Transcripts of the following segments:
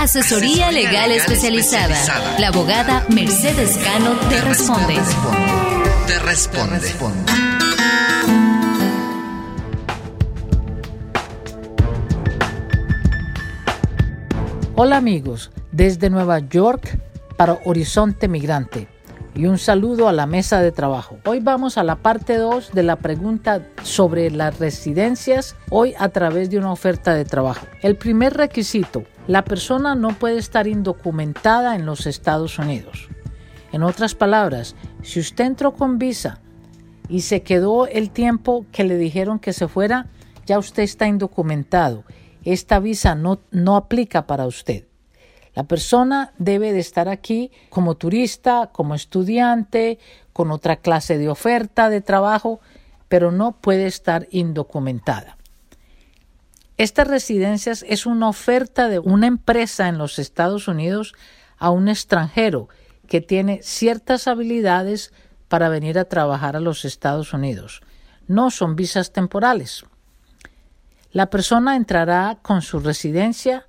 Asesoría legal especializada. La abogada Mercedes Cano te responde. Te responde. Hola amigos, desde Nueva York para Horizonte Migrante y un saludo a la mesa de trabajo. Hoy vamos a la parte 2 de la pregunta sobre las residencias, hoy a través de una oferta de trabajo. El primer requisito, la persona no puede estar indocumentada en los Estados Unidos. En otras palabras, si usted entró con visa y se quedó el tiempo que le dijeron que se fuera, ya usted está indocumentado esta visa no, no aplica para usted. La persona debe de estar aquí como turista, como estudiante, con otra clase de oferta de trabajo, pero no puede estar indocumentada. Estas residencias es una oferta de una empresa en los Estados Unidos a un extranjero que tiene ciertas habilidades para venir a trabajar a los Estados Unidos. No son visas temporales. La persona entrará con su residencia,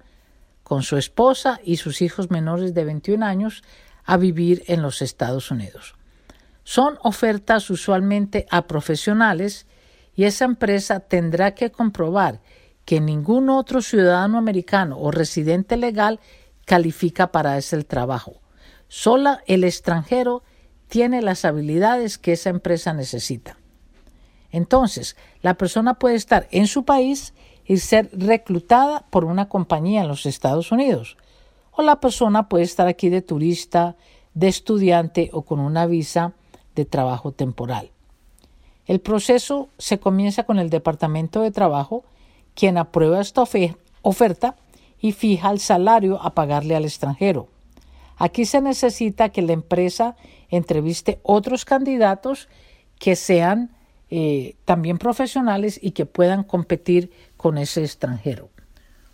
con su esposa y sus hijos menores de 21 años a vivir en los Estados Unidos. Son ofertas usualmente a profesionales y esa empresa tendrá que comprobar que ningún otro ciudadano americano o residente legal califica para ese trabajo. Solo el extranjero tiene las habilidades que esa empresa necesita. Entonces, la persona puede estar en su país y ser reclutada por una compañía en los Estados Unidos. O la persona puede estar aquí de turista, de estudiante o con una visa de trabajo temporal. El proceso se comienza con el Departamento de Trabajo, quien aprueba esta oferta y fija el salario a pagarle al extranjero. Aquí se necesita que la empresa entreviste otros candidatos que sean eh, también profesionales y que puedan competir con ese extranjero.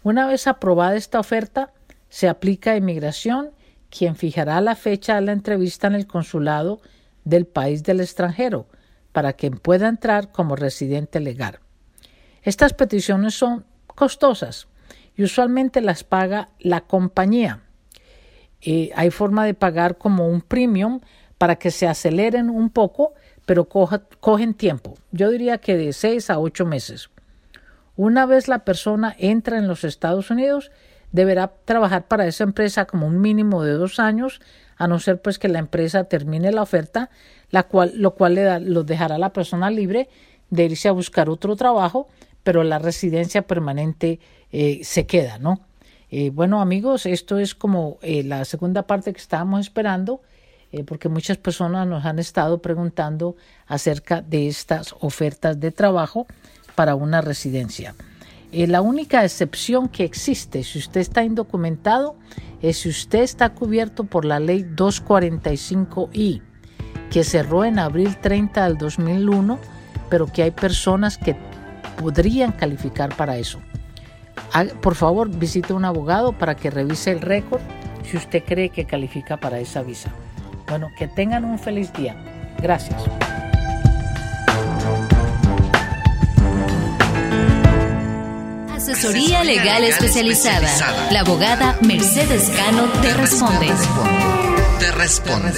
Una vez aprobada esta oferta, se aplica a inmigración, quien fijará la fecha de la entrevista en el consulado del país del extranjero para que pueda entrar como residente legal. Estas peticiones son costosas y usualmente las paga la compañía. Eh, hay forma de pagar como un premium para que se aceleren un poco pero cogen tiempo. Yo diría que de seis a ocho meses. Una vez la persona entra en los Estados Unidos, deberá trabajar para esa empresa como un mínimo de dos años, a no ser pues que la empresa termine la oferta, la cual, lo cual le da, lo dejará a la persona libre de irse a buscar otro trabajo, pero la residencia permanente eh, se queda, ¿no? Eh, bueno amigos, esto es como eh, la segunda parte que estábamos esperando. Porque muchas personas nos han estado preguntando acerca de estas ofertas de trabajo para una residencia. Eh, la única excepción que existe, si usted está indocumentado, es si usted está cubierto por la ley 245I, que cerró en abril 30 del 2001, pero que hay personas que podrían calificar para eso. Por favor, visite un abogado para que revise el récord si usted cree que califica para esa visa. Bueno, que tengan un feliz día. Gracias. Asesoría legal especializada. La abogada Mercedes Cano te responde. Te responde.